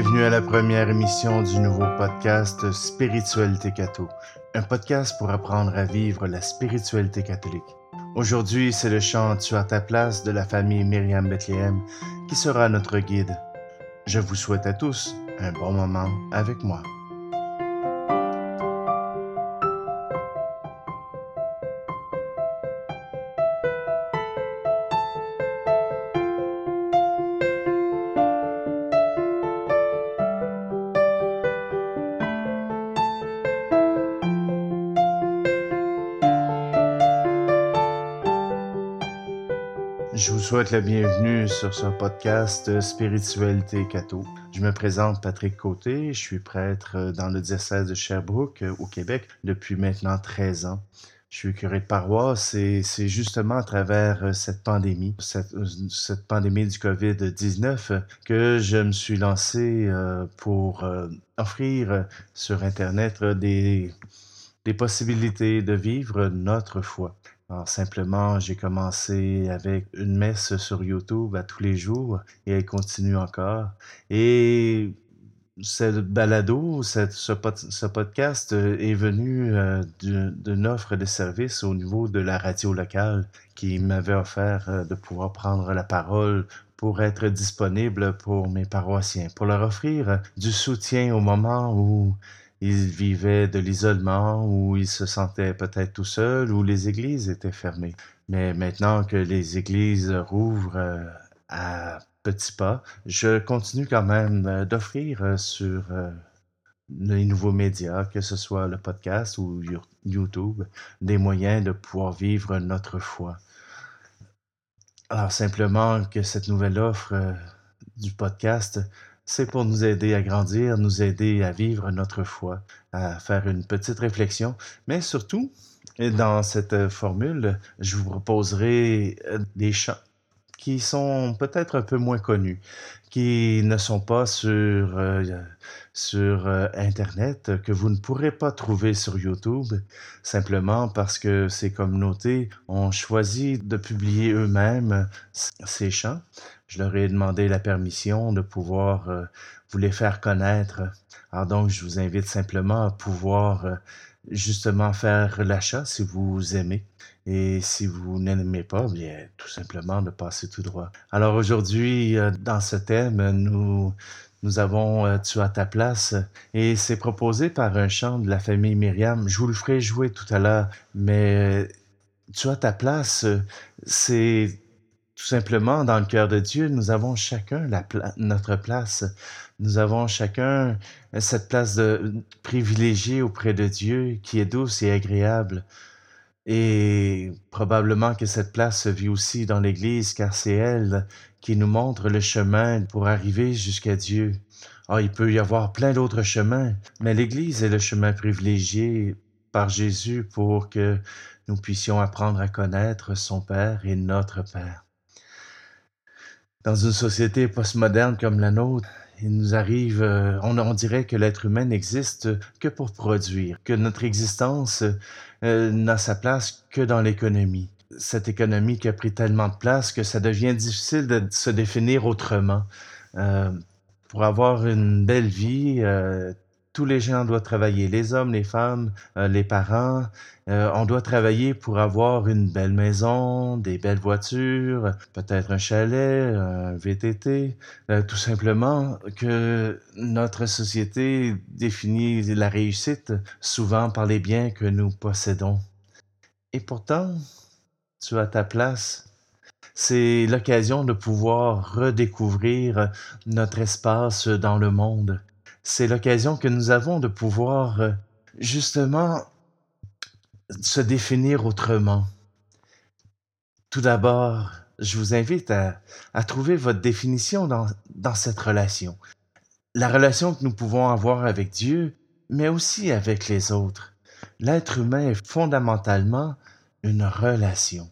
Bienvenue à la première émission du nouveau podcast Spiritualité Catho, un podcast pour apprendre à vivre la spiritualité catholique. Aujourd'hui, c'est le chant Tu as ta place de la famille Myriam Bethléem qui sera notre guide. Je vous souhaite à tous un bon moment avec moi. Je vous souhaite la bienvenue sur ce podcast Spiritualité Catho. Je me présente Patrick Côté, je suis prêtre dans le diocèse de Sherbrooke au Québec depuis maintenant 13 ans. Je suis curé de paroisse et c'est justement à travers cette pandémie, cette, cette pandémie du COVID-19, que je me suis lancé euh, pour euh, offrir sur Internet des possibilités de vivre notre foi. Alors simplement, j'ai commencé avec une messe sur YouTube à tous les jours et elle continue encore. Et ce balado, cette, ce, pod- ce podcast euh, est venu euh, du- d'une offre de service au niveau de la radio locale qui m'avait offert euh, de pouvoir prendre la parole pour être disponible pour mes paroissiens, pour leur offrir du soutien au moment où ils vivaient de l'isolement, où ils se sentaient peut-être tout seuls, où les églises étaient fermées. Mais maintenant que les églises rouvrent euh, à petits pas, je continue quand même euh, d'offrir euh, sur les nouveaux médias, que ce soit le podcast ou Yo- YouTube, des moyens de pouvoir vivre notre foi. Alors simplement que cette nouvelle offre du podcast, c'est pour nous aider à grandir, nous aider à vivre notre foi, à faire une petite réflexion, mais surtout, dans cette formule, je vous proposerai euh, des chants qui sont peut-être un peu moins connus, qui ne sont pas sur, euh, sur euh, Internet, que vous ne pourrez pas trouver sur YouTube, simplement parce que ces communautés ont choisi de publier eux-mêmes ces chants. Je leur ai demandé la permission de pouvoir euh, vous les faire connaître. Alors donc, je vous invite simplement à pouvoir euh, justement faire l'achat si vous aimez. Et si vous n'aimez pas, bien, tout simplement de passer tout droit. Alors aujourd'hui, euh, dans ce thème, nous, nous avons Tu as ta place et c'est proposé par un chant de la famille Myriam. Je vous le ferai jouer tout à l'heure, mais Tu as ta place, c'est tout simplement dans le cœur de Dieu, nous avons chacun notre place. Nous avons chacun cette place de privilégiée auprès de Dieu qui est douce et agréable. Et probablement que cette place se vit aussi dans l'Église, car c'est elle qui nous montre le chemin pour arriver jusqu'à Dieu. Ah, il peut y avoir plein d'autres chemins, mais l'Église est le chemin privilégié par Jésus pour que nous puissions apprendre à connaître son Père et notre Père. Dans une société postmoderne comme la nôtre, il nous arrive, euh, on, dirait que l'être humain n'existe que pour produire, que notre existence euh, n'a sa place que dans l'économie. Cette économie qui a pris tellement de place que ça devient difficile de se définir autrement. Euh, pour avoir une belle vie, tous les gens doivent travailler, les hommes, les femmes, euh, les parents. Euh, on doit travailler pour avoir une belle maison, des belles voitures, peut-être un chalet, un VTT. Euh, tout simplement que notre société définit la réussite souvent par les biens que nous possédons. Et pourtant, tu as ta place. C'est l'occasion de pouvoir redécouvrir notre espace dans le monde. C'est l'occasion que nous avons de pouvoir euh, justement se définir autrement. Tout d'abord, je vous invite à, trouver votre définition dans cette relation. La relation que nous pouvons avoir avec Dieu, mais aussi avec les autres. L'être humain est fondamentalement une relation.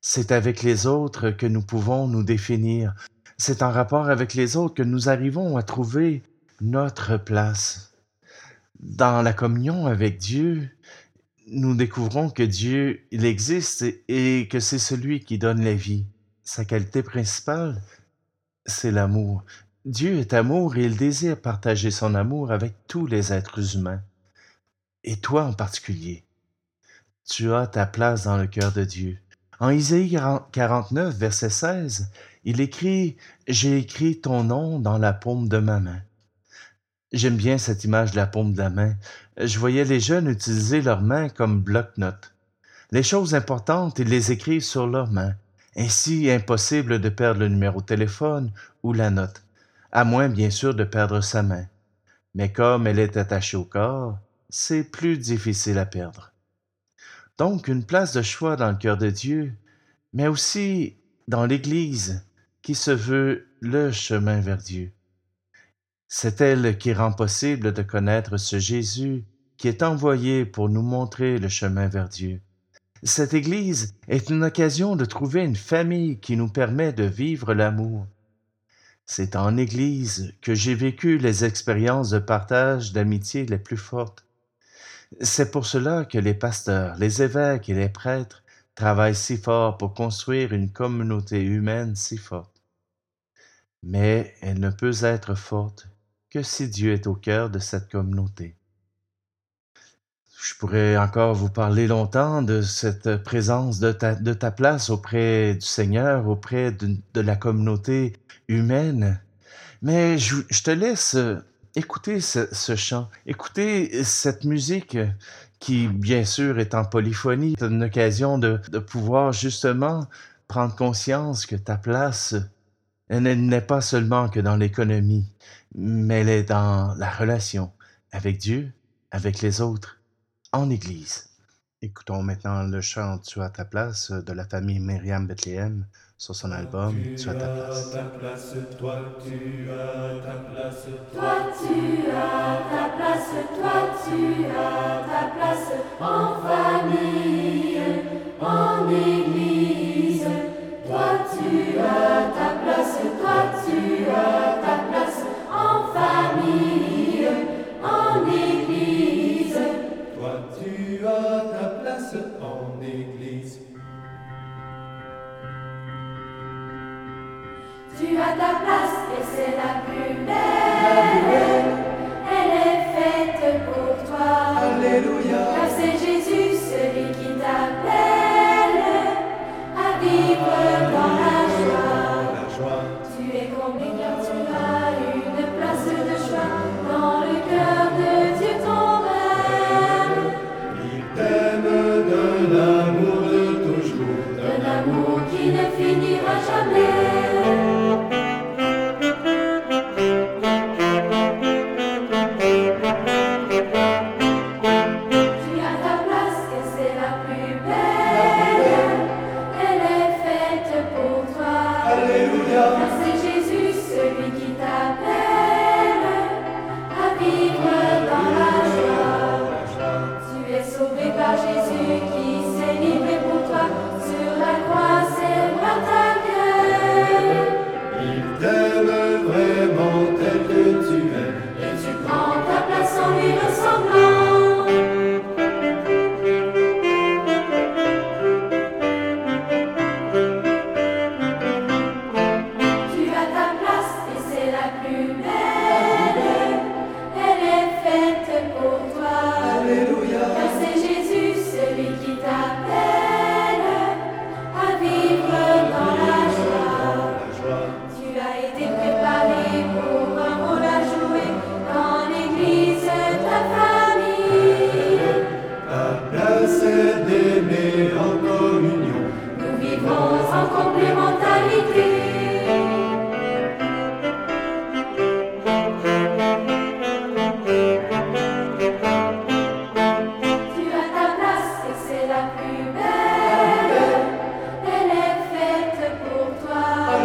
C'est avec les autres que nous pouvons nous définir. C'est en rapport avec les autres que nous arrivons à trouver notre place. Dans la communion avec Dieu, nous découvrons que Dieu, il existe et que c'est celui qui donne la vie. Sa qualité principale, c'est l'amour. Dieu est amour et il désire partager son amour avec tous les êtres humains, et toi en particulier. Tu as ta place dans le cœur de Dieu. En Isaïe 49, verset 16, il écrit J'ai écrit ton nom dans la paume de ma main. J'aime bien cette image de la paume de la main. Je voyais les jeunes utiliser leurs mains comme bloc-notes. Les choses importantes, ils les écrivent sur leurs mains. Ainsi, impossible de perdre le numéro de téléphone ou la note à moins bien sûr de perdre sa main. Mais comme elle est attachée au corps, c'est plus difficile à perdre. Donc une place de choix dans le cœur de Dieu, mais aussi dans l'Église qui se veut le chemin vers Dieu. C'est elle qui rend possible de connaître ce Jésus qui est envoyé pour nous montrer le chemin vers Dieu. Cette Église est une occasion de trouver une famille qui nous permet de vivre l'amour, c'est en Église que j'ai vécu les expériences de partage d'amitié les plus fortes. C'est pour cela que les pasteurs, les évêques et les prêtres travaillent si fort pour construire une communauté humaine si forte. Mais elle ne peut être forte que si Dieu est au cœur de cette communauté. Je pourrais encore vous parler longtemps de cette présence de ta, de ta place auprès du Seigneur, auprès de, la communauté humaine. Mais je, te laisse écouter ce, chant, écouter cette musique qui, bien sûr, est en polyphonie. C'est une occasion de, de pouvoir justement prendre conscience que ta place, n'est pas seulement que dans l'économie, mais elle est dans la relation avec Dieu, avec les autres en Église. Écoutons maintenant le chant Tu as ta place de la famille Myriam Bethléem sur son album Tu as ta place. Ta place toi, tu as ta place. Toi, tu as ta place. Toi, tu as ta place en famille, en Église. Toi, tu as ta place. Toi, tu as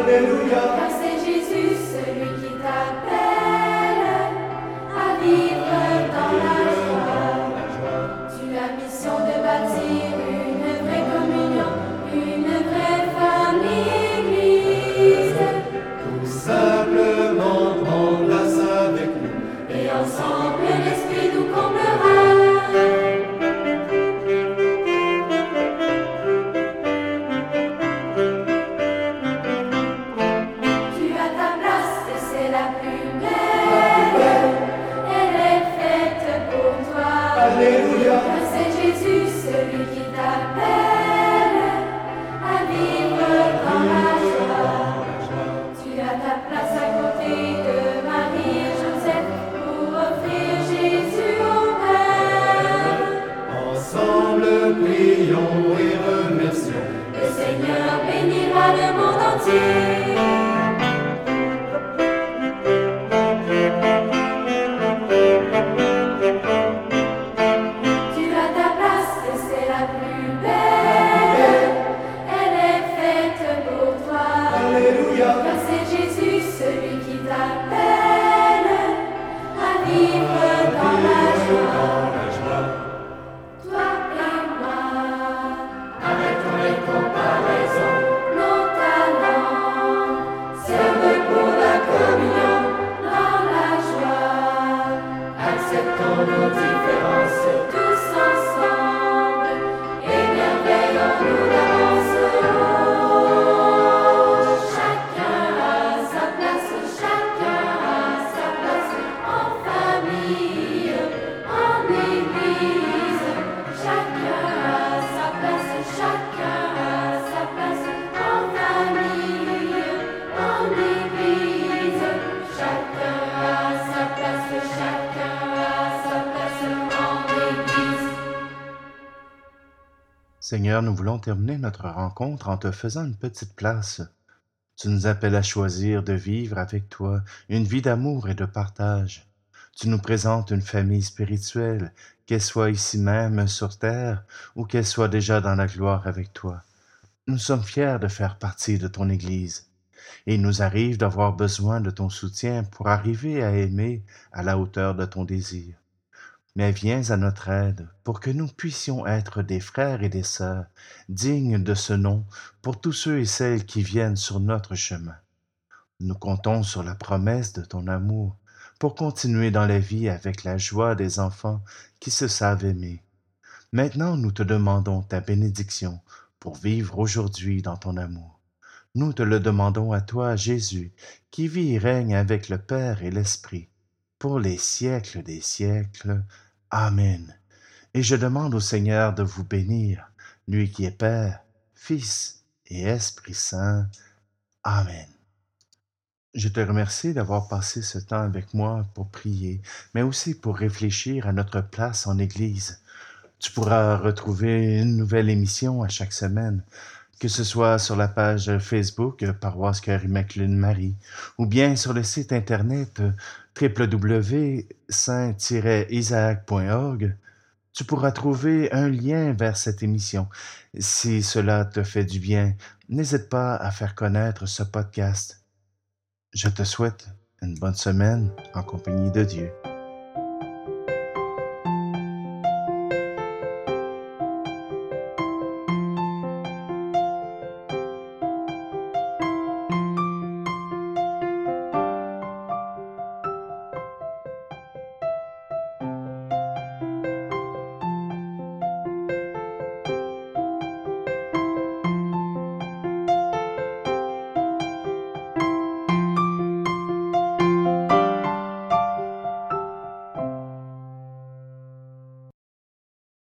toi. prions et remercions. Le Seigneur bénira le monde entier. Seigneur, nous voulons terminer notre rencontre en te faisant une petite place. Tu nous appelles à choisir de vivre avec toi une vie d'amour et de partage. Tu nous présentes une famille spirituelle, qu'elle soit ici même sur terre ou qu'elle soit déjà dans la gloire avec toi. Nous sommes fiers de faire partie de ton Église et il nous arrive d'avoir besoin de ton soutien pour arriver à aimer à la hauteur de ton désir. Mais viens à notre aide pour que nous puissions être des frères et des sœurs dignes de ce nom pour tous ceux et celles qui viennent sur notre chemin. Nous comptons sur la promesse de ton amour pour continuer dans la vie avec la joie des enfants qui se savent aimer. Maintenant, nous te demandons ta bénédiction pour vivre aujourd'hui dans ton amour. Nous te le demandons à toi, Jésus, qui vit et règne avec le Père et l'Esprit, pour les siècles des siècles. Amen. Et je demande au Seigneur de vous bénir, lui qui est Père, Fils et Esprit Saint. Amen. Je te remercie d'avoir passé ce temps avec moi pour prier, mais aussi pour réfléchir à notre place en Église. Tu pourras retrouver une nouvelle émission à chaque semaine que ce soit sur la page Facebook euh, Paroisse Cœur Immaculée Marie ou bien sur le site internet euh, www.saint-isaac.org, tu pourras trouver un lien vers cette émission. Si cela te fait du bien, n'hésite pas à faire connaître ce podcast. Je te souhaite une bonne semaine en compagnie de Dieu.